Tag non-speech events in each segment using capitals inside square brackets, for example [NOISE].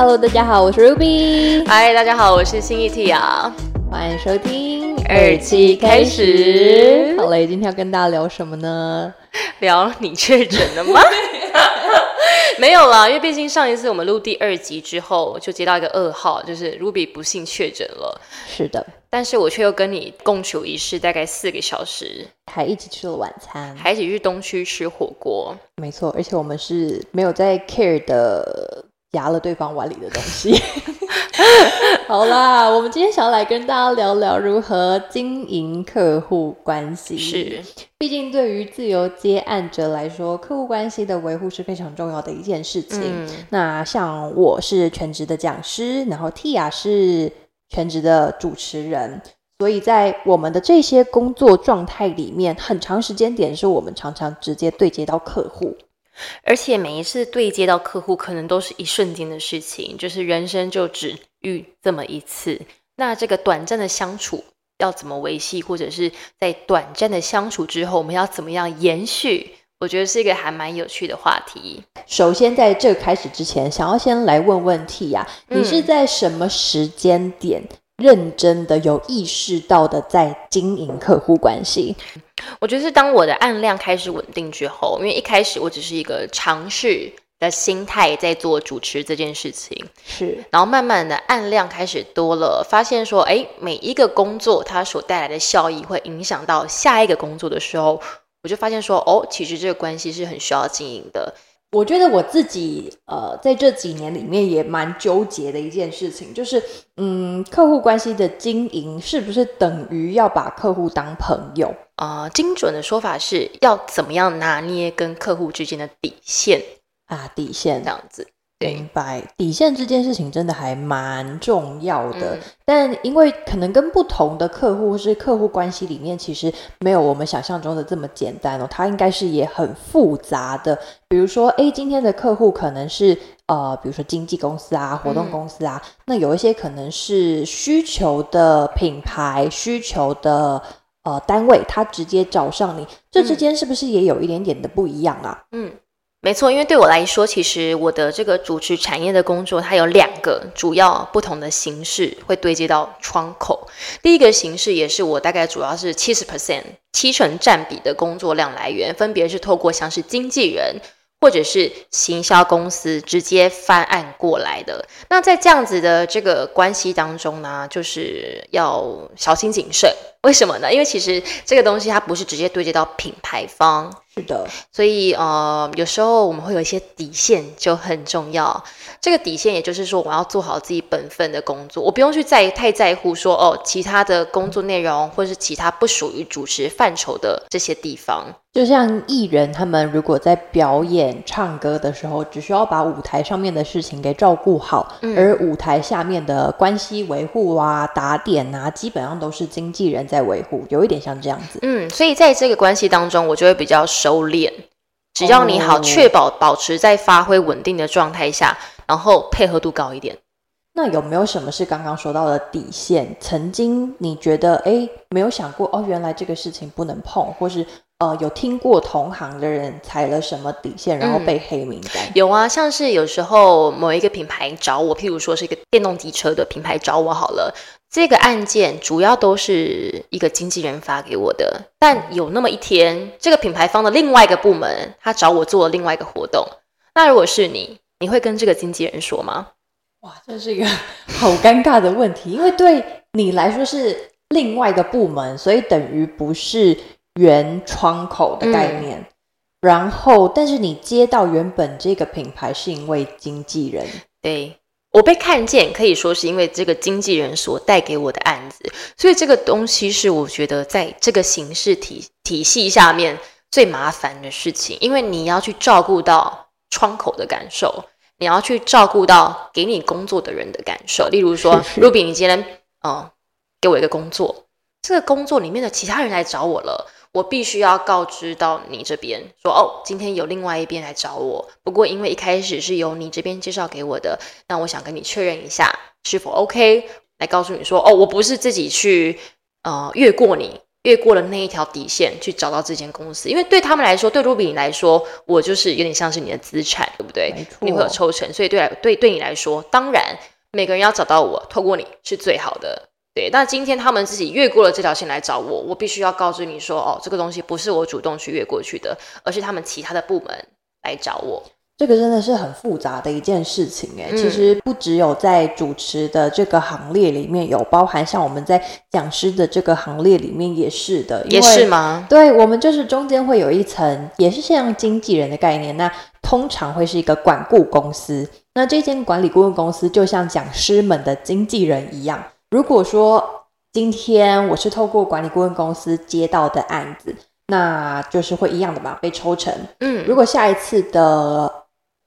Hello，大家好，我是 Ruby。嗨，大家好，我是新一 T 啊，欢迎收听二期开始。好嘞，今天要跟大家聊什么呢？聊你确诊了吗？[LAUGHS] 没有啦，因为毕竟上一次我们录第二集之后，就接到一个噩耗，就是 Ruby 不幸确诊了。是的，但是我却又跟你共处一室，大概四个小时，还一起吃了晚餐，还一起去东区吃火锅。没错，而且我们是没有在 care 的压了对方碗里的东西。[LAUGHS] 好啦，我们今天想要来跟大家聊聊如何经营客户关系。是，毕竟对于自由接案者来说，客户关系的维护是非常重要的一件事情。嗯那像我是全职的讲师，然后 Tia 是全职的主持人，所以在我们的这些工作状态里面，很长时间点是我们常常直接对接到客户。而且每一次对接到客户，可能都是一瞬间的事情，就是人生就只遇这么一次。那这个短暂的相处要怎么维系，或者是在短暂的相处之后，我们要怎么样延续？我觉得是一个还蛮有趣的话题。首先，在这开始之前，想要先来问问题呀、嗯你是在什么时间点认真的、有意识到的在经营客户关系？我觉得是当我的案量开始稳定之后，因为一开始我只是一个尝试的心态在做主持这件事情，是然后慢慢的案量开始多了，发现说，哎，每一个工作它所带来的效益会影响到下一个工作的时候，我就发现说，哦，其实这个关系是很需要经营的。我觉得我自己呃，在这几年里面也蛮纠结的一件事情，就是嗯，客户关系的经营是不是等于要把客户当朋友？呃，精准的说法是要怎么样拿捏跟客户之间的底线，啊，底线这样子。明白，底线这件事情真的还蛮重要的。嗯但因为可能跟不同的客户或是客户关系里面，其实没有我们想象中的这么简单哦，它应该是也很复杂的。比如说，诶，今天的客户可能是呃，比如说经纪公司啊、活动嗯公司啊，那有一些可能是需求的品牌、需求的呃单位，他直接找上你，这之嗯间是不是也有一点点的不一样啊？嗯，没错，因为对我来说，其实我的这个主持产业的工作，它有两个主要不同的形式会对接到窗口。第一个形式也是我大概主要是七十 percent 七成占比的工作量来源，分别是透过像是经纪人。或者是行销公司直接翻案过来的，那在这样子的这个关系当中呢，就是要小心谨慎。为什么呢？因为其实这个东西它不是直接对接到品牌方，是的，所以呃，有时候我们会有一些底线，就很重要。这个底线，也就是说，我要做好自己本分的工作，我不用去在太在乎说哦，其他的工作内容，或是其他不属于主持范畴的这些地方。就像艺人他们如果在表演、唱歌的时候，只需要把舞台上面的事情给照顾好，嗯而舞台下面的关系维护啊、打点啊，基本上都是经纪人在维护，有一点像这样子。嗯，所以在这个关系当中，我就会比较收敛。只要你好，哦确保保持在发挥稳定的状态下，然后配合度高一点。那有没有什么是刚刚说到的底线？曾经你觉得哎没有想过哦，原来这个事情不能碰，或是呃有听过同行的人踩了什么底线，然后嗯被黑名单？有啊，像是有时候某一个品牌找我，譬如说是一个电动机车的品牌找我好了，这个案件主要都是一个经纪人发给我的，但有那么一天，这个品牌方的另外一个部门他找我做了另外一个活动，那如果是你，你会跟这个经纪人说吗？哇，这是一个 [LAUGHS] 好尴尬的问题，因为对你来说是另外一个部门，所以等于不是原窗口的概念。然后，但是你接到原本这个品牌是因为经纪人，对我被看见，可以说是因为这个经纪人所带给我的案子，所以这个东西是我觉得在这个形式体体系下面最麻烦的事情，因为你要去照顾到窗口的感受，你要去照顾到给你工作的人的感受。例如说，Ruby，你今天嗯、呃给我一个工作，这个工作里面的其他人来找我了。我必须要告知到你这边说哦，今天有另外一边来找我，不过因为一开始是由你这边介绍给我的，那我想跟你确认一下是否 OK，来告诉你说哦，我不是自己去呃越过你，越过了那一条底线去找到这间公司，因为对他们来说，对 Ruby 来说，我就是有点像是你的资产，对不对？你会有抽成，所以对来对对你来说，当然每个人要找到我，透过你是最好的。对，但今天他们自己越过了这条线来找我，我必须要告诉你说，哦，这个东西不是我主动去越过去的，而是他们其他的部门来找我。这个真的是很复杂的一件事情诶，嗯其实不只有在主持的这个行列里面有，包含像我们在讲师的这个行列里面也是的，也为是吗？对，我们就是中间会有一层，也是像经纪人的概念。那通常会是一个管顾公司，那这间管理顾问公司就像讲师们的经纪人一样。如果说今天我是透过管理顾问公司接到的案子，那就是会一样的嘛，被抽成。嗯，如果下一次的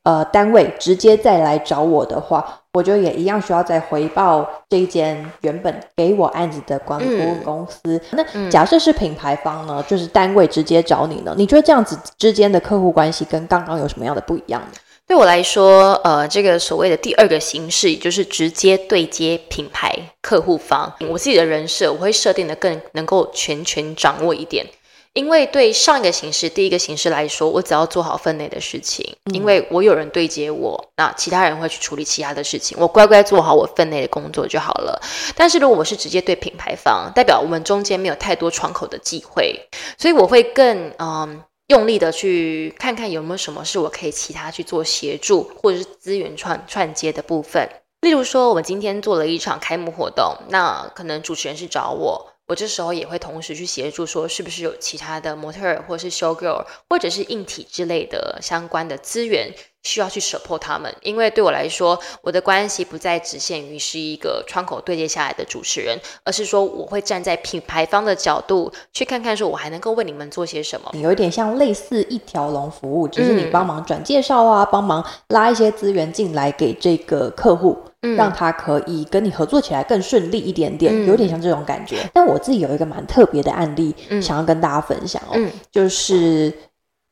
呃单位直接再来找我的话，我就也一样需要再回报这一间原本给我案子的管理顾问公司。那嗯假设是品牌方呢，就是单位直接找你呢，你觉得这样子之间的客户关系跟刚刚有什么样的不一样呢？对我来说，呃，这个所谓的第二个形式，也就是直接对接品牌客户方，我自己的人设我会设定的更能够全权掌握一点。因为对上一个形式，第一个形式来说，我只要做好分内的事情，因为我有人对接我，那其他人会去处理其他的事情，我乖乖做好我分内的工作就好了。但是如果我是直接对品牌方，代表我们中间没有太多窗口的机会，所以我会更嗯。用力的去看看有没有什么是我可以其他去做协助或者是资源串串接的部分。例如说，我们今天做了一场开幕活动，那可能主持人是找我，我这时候也会同时去协助，说是不是有其他的模特儿或是 show girl 或者是硬体之类的相关的资源需要去 support 他们。因为对我来说，我的关系不再只限于是一个窗口对接下来的主持人，而是说我会站在品牌方的角度去看看，说我还能够为你们做些什么。你有一点像类似一条龙服务，只是你嗯帮忙转介绍啊，帮忙拉一些资源进来给这个客户。嗯让他可以跟你合作起来更顺利一点点，嗯有点像这种感觉。但我自己有一个蛮特别的案例，嗯想要跟大家分享哦，嗯就是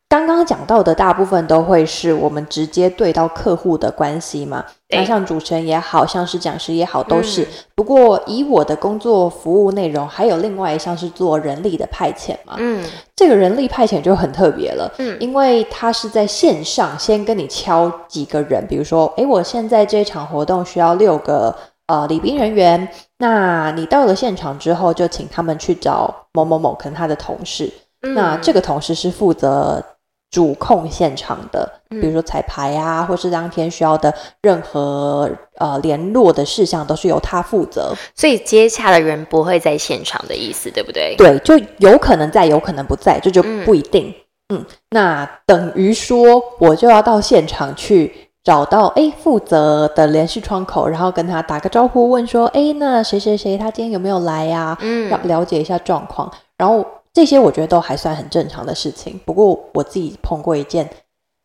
刚刚讲到的大部分都会是我们直接对到客户的关系嘛。对那像主持人也好像是讲师也好，都是。嗯不过以我的工作服务内容，还有另外一项是做人力的派遣嘛。嗯这个人力派遣就很特别了。嗯因为他是在线上先跟你敲几个人，比如说，诶，我现在这场活动需要六个呃礼宾人员，那你到了现场之后，就请他们去找某某某，可能他的同事，嗯那这个同事是负责主控现场的，嗯比如说彩排啊，或是当天需要的任何呃联络的事项，都是由他负责。所以接洽的人不会在现场的意思，对不对？对，就有可能在，有可能不在，这就嗯不一定。嗯那等于说我就要到现场去找到诶负责的联系窗口，然后跟他打个招呼，问说诶那谁谁谁他今天有没有来呀、嗯要了解一下状况。然后这些我觉得都还算很正常的事情。不过我自己碰过一件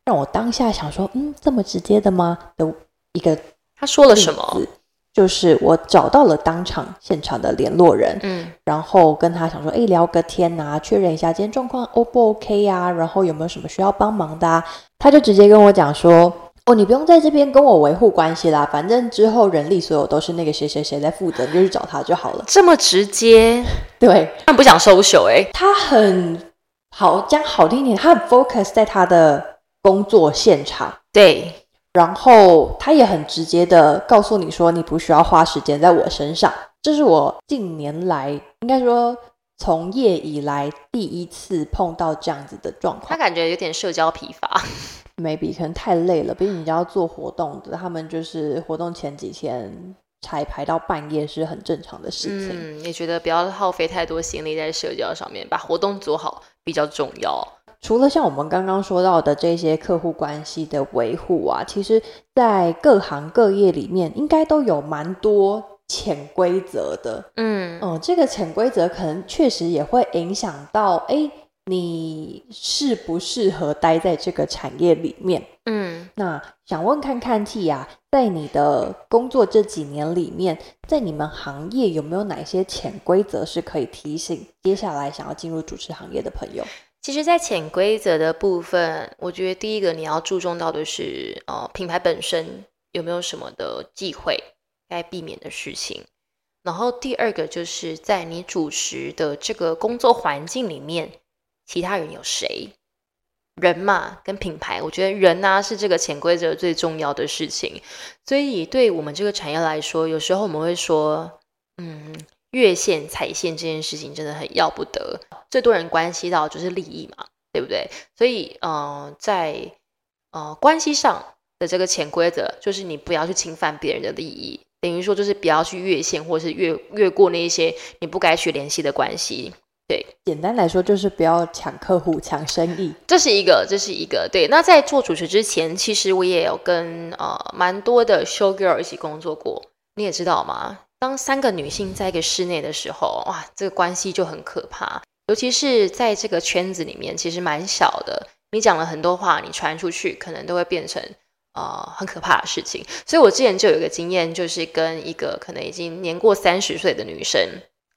让我当下想说，嗯，这么直接的吗的一个他说了什么？就是我找到了当场现场的联络人，嗯然后跟他想说，哎，聊个天呐、确认一下今天状况 O 不 OK 呀、然后有没有什么需要帮忙的、啊？他就直接跟我讲说，哦，你不用在这边跟我维护关系啦，反正之后人力所有都是那个谁谁谁在负责，你就去找他就好了。这么直接，[LAUGHS] 对他不想收手哎、他很好，讲好听一点，他很 focus 在他的工作现场。对，然后他也很直接的告诉你说，你不需要花时间在我身上。这是我近年来应该说从业以来第一次碰到这样子的状况他。感觉有点社交疲乏。Maybe 可能太累了，毕竟你要做活动的，他们就是活动前几天彩排到半夜是很正常的事情。嗯，也觉得不要耗费太多心力在社交上面，把活动做好比较重要。除了像我们刚刚说到的这些客户关系的维护啊，其实在各行各业里面应该都有蛮多潜规则的。嗯嗯，这个潜规则可能确实也会影响到，哎，你适不适合待在这个产业里面？嗯那想问看看 T 啊，在你的工作这几年里面，在你们行业有没有哪些潜规则是可以提醒接下来想要进入主持行业的朋友？其实，在潜规则的部分，我觉得第一个你要注重到的是，呃，品牌本身有没有什么的忌讳该避免的事情。然后第二个就是在你主持的这个工作环境里面，其他人有谁？人嘛，跟品牌，我觉得人呢是这个潜规则最重要的事情。所以对我们这个产业来说，有时候我们会说，嗯，越线踩线这件事情真的很要不得。最多人关系到就是利益嘛，对不对？所以，呃，在呃关系上的这个潜规则，就是你不要去侵犯别人的利益，等于说就是不要去越线，或是越越过那一些你不该去联系的关系。对，简单来说就是不要抢客户、抢生意，这是一个，这是一个。对，那在做主持之前，其实我也有跟呃蛮多的 show girl 一起工作过。你也知道吗？当三个女性在一个室内的时候，哇，这个关系就很可怕。尤其是在这个圈子里面，其实蛮小的。你讲了很多话，你传出去，可能都会变成呃很可怕的事情。所以我之前就有一个经验，就是跟一个可能已经年过三十岁的女生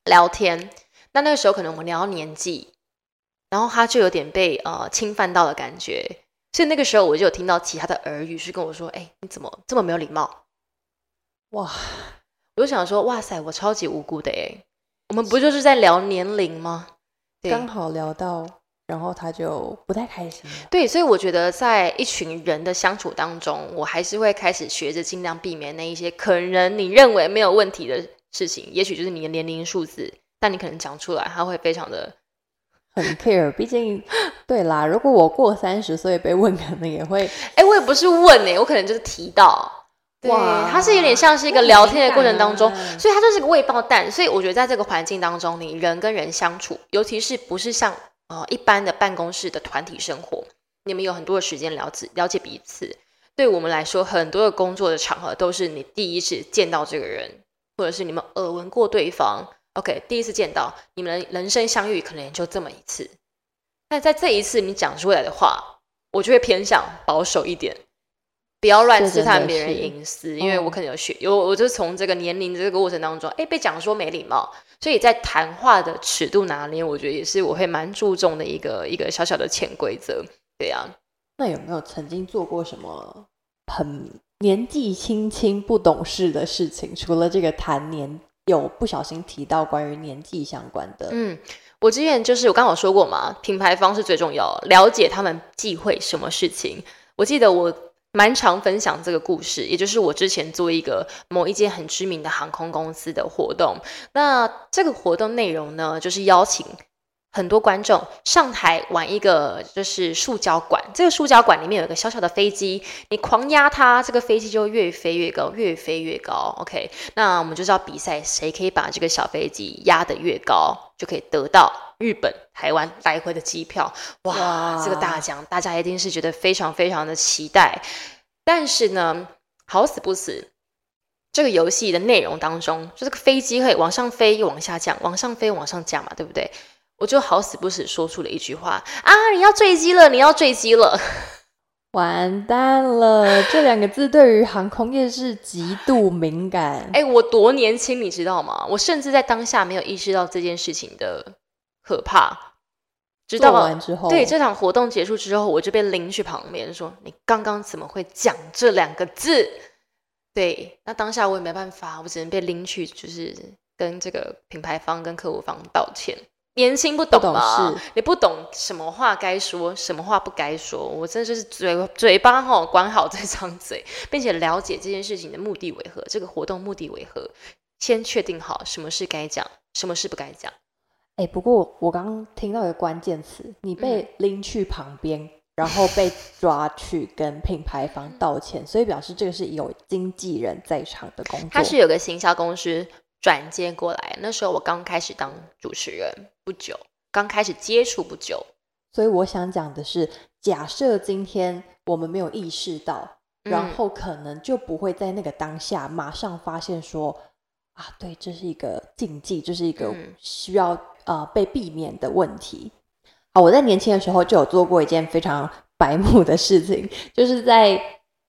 聊天。那那个时候可能我们聊年纪，然后他就有点被呃侵犯到的感觉，所以那个时候我就有听到其他的耳语是跟我说：“哎，你怎么这么没有礼貌？”哇！我就想说：“哇塞，我超级无辜的哎，我们不就是在聊年龄吗？刚好聊到，然后他就不太开心了。对，所以我觉得在一群人的相处当中，我还是会开始学着尽量避免那一些可能你认为没有问题的事情，也许就是你的年龄数字。”但你可能讲出来，他会非常的很 care。毕竟，[LAUGHS] 对啦，如果我过三十岁被问，可能也会。哎，我也不是问哎，我可能就是提到。哇，它是有点像是一个聊天的过程当中，所以它就是个未爆弹。所以我觉得在这个环境当中，你人跟人相处，尤其是不是像呃一般的办公室的团体生活，你们有很多的时间了解了解彼此。对我们来说，很多的工作的场合都是你第一次见到这个人，或者是你们耳闻过对方。OK，第一次见到你们人生相遇可能也就这么一次，但在这一次你讲出来的话，我就会偏向保守一点，不要乱试探别人隐私，因为我可能有学有，我就从这个年龄这个过程当中，哎，被讲说没礼貌，所以在谈话的尺度拿捏，我觉得也是我会蛮注重的一个一个小小的潜规则，对呀。那有没有曾经做过什么很年纪轻轻不懂事的事情？除了这个谈年。有不小心提到关于年纪相关的，嗯，我之前就是我刚好说过嘛，品牌方是最重要，了解他们忌讳什么事情。我记得我蛮常分享这个故事，也就是我之前做一个某一间很知名的航空公司的活动，那这个活动内容呢，就是邀请。很多观众上台玩一个就是塑胶管，这个塑胶管里面有一个小小的飞机，你狂压它，这个飞机就越飞越高，越飞越高。OK，那我们就是要比赛，谁可以把这个小飞机压得越高，就可以得到日本、台湾来回的机票。哇，这个大奖，大家一定是觉得非常非常的期待。但是呢，好死不死，这个游戏的内容当中，就这个飞机可以往上飞又往下降，往上飞往上降嘛，对不对？我就好死不死说出了一句话啊！你要坠机了，你要坠机了，完蛋了！这两个字对于航空业是极度敏感。哎，我多年轻，你知道吗？我甚至在当下没有意识到这件事情的可怕。知道完之后，对这场活动结束之后，我就被拎去旁边说：“你刚刚怎么会讲这两个字？”对，那当下我也没办法，我只能被拎去，就是跟这个品牌方跟客户方道歉。年轻不懂嘛？你不懂什么话该说，什么话不该说。我真的就是嘴嘴巴哈，管好这张嘴，[LAUGHS] 并且了解这件事情的目的为何，这个活动目的为何，先确定好什么是该讲，什么是不该讲。哎，不过我刚刚听到一个关键词，你被拎去旁边，然后被抓去跟品牌方道歉，所以表示这个是有经纪人在场的工作。他是有个行销公司。转接过来，那时候我刚开始当主持人不久，刚开始接触不久，所以我想讲的是，假设今天我们没有意识到，然后可能就不会在那个当下马上发现说，啊，对，这是一个禁忌，这是一个需要呃被避免的问题。好，我在年轻的时候就有做过一件非常白目的事情，就是在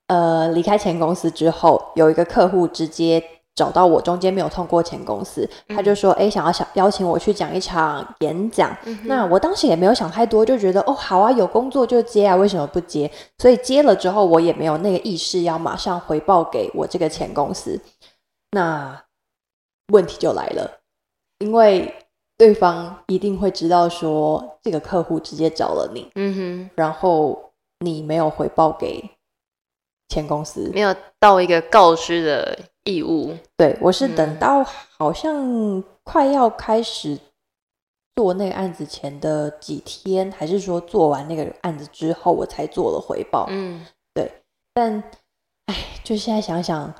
呃离开前公司之后，有一个客户直接。找到我中间没有通过前公司，他就说：“哎，想要想邀请我去讲一场演讲。”那我当时也没有想太多，就觉得：“哦，好啊，有工作就接啊，为什么不接？”所以接了之后，我也没有那个意识要马上回报给我这个前公司。那问题就来了，因为对方一定会知道说这个客户直接找了你，嗯哼，然后你没有回报给前公司，没有到一个告知的义务。对我是嗯等到好像快要开始做那个案子前的几天，还是说做完那个案子之后，我才做了回报。嗯，对但哎，就现在想想，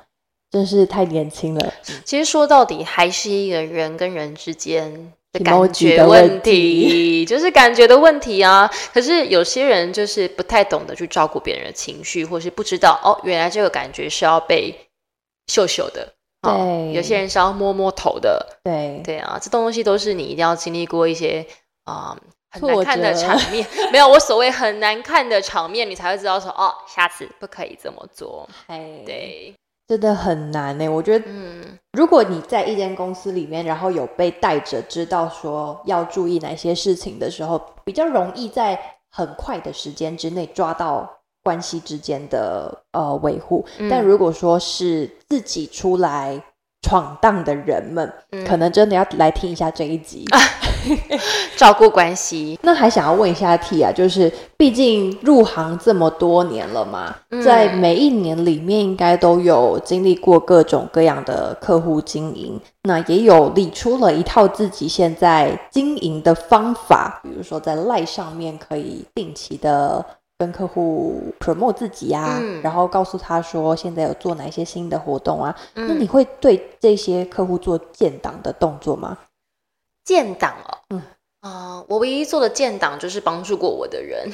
真是太年轻了。其实说到底还是一个人跟人之间的感觉的问问题，[LAUGHS] 就是感觉的问题啊。可是有些人就是不太懂得去照顾别人的情绪，或是不知道哦，原来这个感觉是要被秀秀的。哦对有些人是要摸摸头的，对，对啊，这东西都是你一定要经历过一些啊、很难看的折场面。[LAUGHS] 没有，我所谓很难看的场面，你才会知道说哦，下次不可以这么做。哎，对，真的很难呢。我觉得，嗯如果你在一间公司里面，然后有被带着知道说要注意哪些事情的时候，比较容易在很快的时间之内抓到关系之间的呃维护。嗯但如果说是自己出来闯荡的人们，嗯可能真的要来听一下这一集。[LAUGHS] 照顾关系，[LAUGHS] 那还想要问一下 T 啊，就是毕竟入行这么多年了嘛，嗯在每一年里面应该都有经历过各种各样的客户经营，那也有理出了一套自己现在经营的方法，比如说在赖上面可以定期的。跟客户 promote 自己啊，嗯。然后告诉他说现在有做哪些新的活动啊，那嗯。你会对这些客户做建档的动作吗？建档哦，嗯。啊、我唯一做的建档就是帮助过我的人，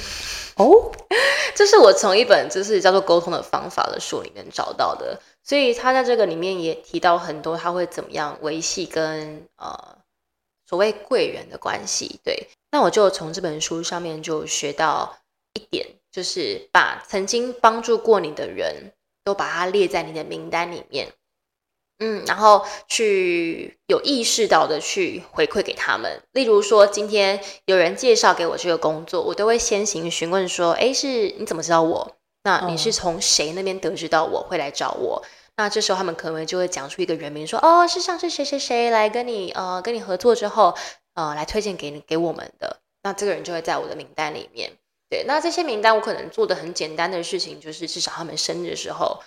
哦，[LAUGHS] 这是我从一本就是叫做《沟通的方法》的书里面找到的，所以他在这个里面也提到很多他会怎么样维系跟呃所谓贵人的关系。对，那我就从这本书上面就学到一点，就是把曾经帮助过你的人都把它列在你的名单里面。嗯，然后去有意识到的去回馈给他们。例如说，今天有人介绍给我这个工作，我都会先行询问说：“诶，是你怎么知道我？那你是哦从谁那边得知到我会来找我？”那这时候他们可能就会讲出一个人名，说：“哦，是上次谁谁谁来跟你呃跟你合作之后，呃来推荐给你给我们的。”那这个人就会在我的名单里面。对，那这些名单我可能做的很简单的事情，就是至少他们生日的时候，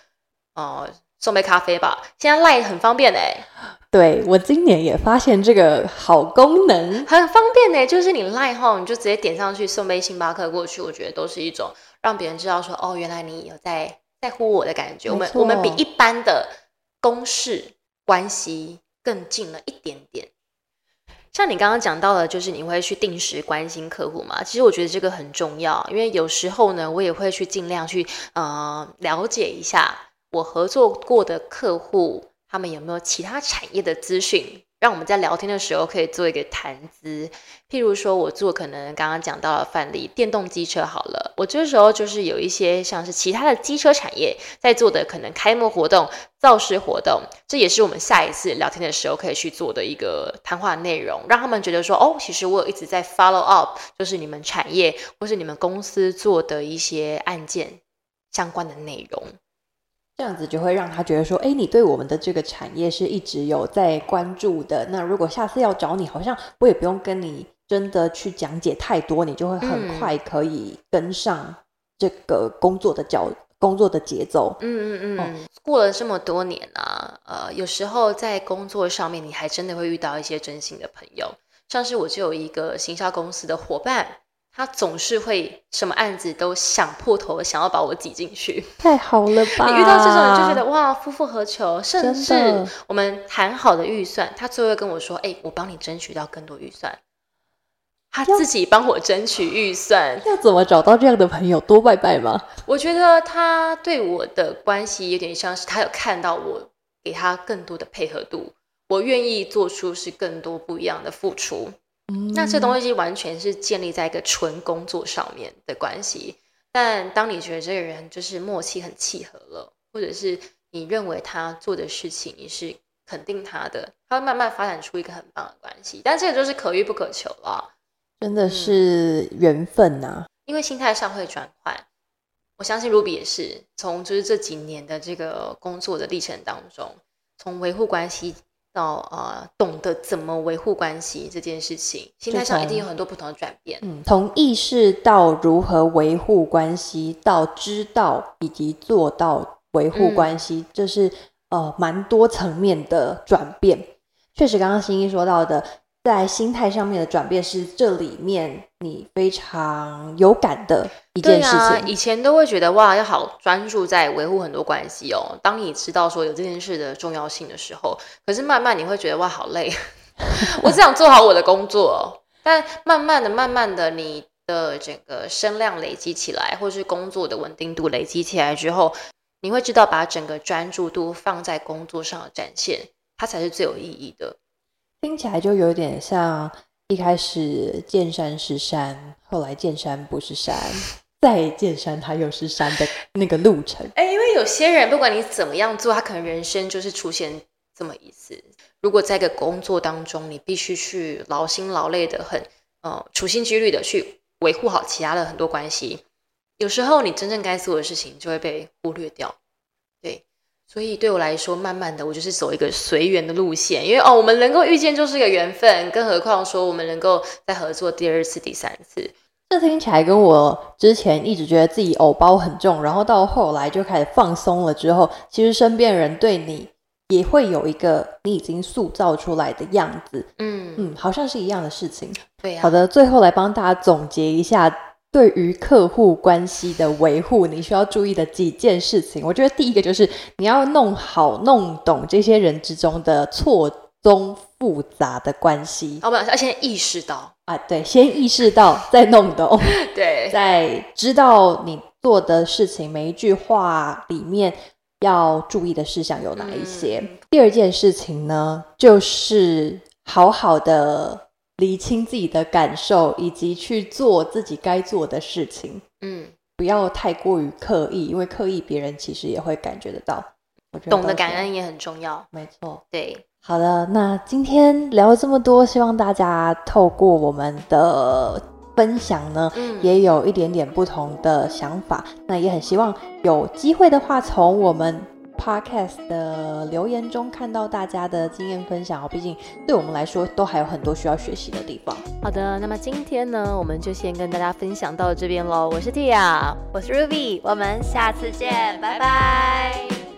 呃，送杯咖啡吧。现在赖很方便哎、对我今年也发现这个好功能，很方便呢，就是你赖后，你就直接点上去送杯星巴克过去，我觉得都是一种让别人知道说，哦，原来你有在在乎我的感觉。我们我们比一般的公事关系更近了一点点。像你刚刚讲到的，就是你会去定时关心客户嘛？其实我觉得这个很重要，因为有时候呢，我也会去尽量去呃了解一下我合作过的客户，他们有没有其他产业的资讯，让我们在聊天的时候可以做一个谈资。譬如说，我做可能刚刚讲到的范例，电动机车好了，我这时候就是有一些像是其他的机车产业在做的可能开幕活动、造势活动，这也是我们下一次聊天的时候可以去做的一个谈话内容，让他们觉得说，哦，其实我有一直在 follow up，就是你们产业或是你们公司做的一些案件相关的内容。这样子就会让他觉得说，哎，你对我们的这个产业是一直有在关注的。那如果下次要找你，好像我也不用跟你真的去讲解太多，你就会很嗯快可以跟上这个工作的脚工作的节奏。嗯嗯哦嗯，过了这么多年啊，呃，有时候在工作上面，你还真的会遇到一些真心的朋友。像是我就有一个行销公司的伙伴，他总是会什么案子都想破头，想要把我挤进去。太好了吧？你遇到这种，人就觉得哇，夫复何求？甚至我们谈好的预算，他最后跟我说：“哎、我帮你争取到更多预算。”他自己帮我争取预算，要怎么找到这样的朋友？多拜拜吗？我觉得他对我的关系有点像是他有看到我给他更多的配合度，我愿意做出是更多不一样的付出。那这东西完全是建立在一个纯工作上面的关系。但当你觉得这个人就是默契很契合了，或者是你认为他做的事情你是肯定他的，他会慢慢发展出一个很棒的关系。但这个就是可遇不可求了。真的是缘分呐、因为心态上会转换。我相信 Ruby 也是从就是这几年的这个工作的历程当中，从维护关系到呃懂得怎么维护关系这件事情，心态上一定有很多不同的转变。嗯，从意识到如何维护关系，到知道以及做到维护关系，这是呃蛮多层面的转变。确实，刚刚新一说到的。在心态上面的转变是这里面你非常有感的一件事情。以前都会觉得哇，要好专注在维护很多关系哦。当你知道说有这件事的重要性的时候，可是慢慢你会觉得哇，好累，[LAUGHS] 我只想做好我的工作。但慢慢的、慢慢的，你的整个声量累积起来，或是工作的稳定度累积起来之后，你会知道把整个专注度放在工作上的展现，它才是最有意义的。听起来就有点像一开始见山是山，后来见山不是山，再见山它又是山的那个路程。哎，因为有些人不管你怎么样做，他可能人生就是出现这么一次。如果在一个工作当中，你必须去劳心劳累的很，呃，处心积虑的去维护好其他的很多关系，有时候你真正该做的事情就会被忽略掉。对。所以对我来说，慢慢的，我就是走一个随缘的路线，因为哦，我们能够遇见就是一个缘分，更何况说我们能够再合作第二次、第三次，这听起来跟我之前一直觉得自己偶包很重，然后到后来就开始放松了之后，其实身边人对你也会有一个你已经塑造出来的样子，嗯嗯，好像是一样的事情。对呀。好的，最后来帮大家总结一下。对于客户关系的维护，你需要注意的几件事情，我觉得第一个就是你要弄好、弄懂这些人之中的错综复杂的关系。哦，不，要先意识到啊，对，先意识到再弄懂，[LAUGHS] 对，再知道你做的事情每一句话里面要注意的事项有哪一些。第二件事情呢，就是好好的。理清自己的感受，以及去做自己该做的事情。嗯，不要太过于刻意，因为刻意别人其实也会感觉得到。我觉得懂得感恩也很重要。没错，对。好的，那今天聊了这么多，希望大家透过我们的分享呢，也有一点点不同的想法。那也很希望有机会的话，从我们。Podcast 的留言中看到大家的经验分享哦，毕竟对我们来说都还有很多需要学习的地方。好的，那么今天呢，我们就先跟大家分享到这边喽。我是 Tia，我是 Ruby，我们下次见，拜拜。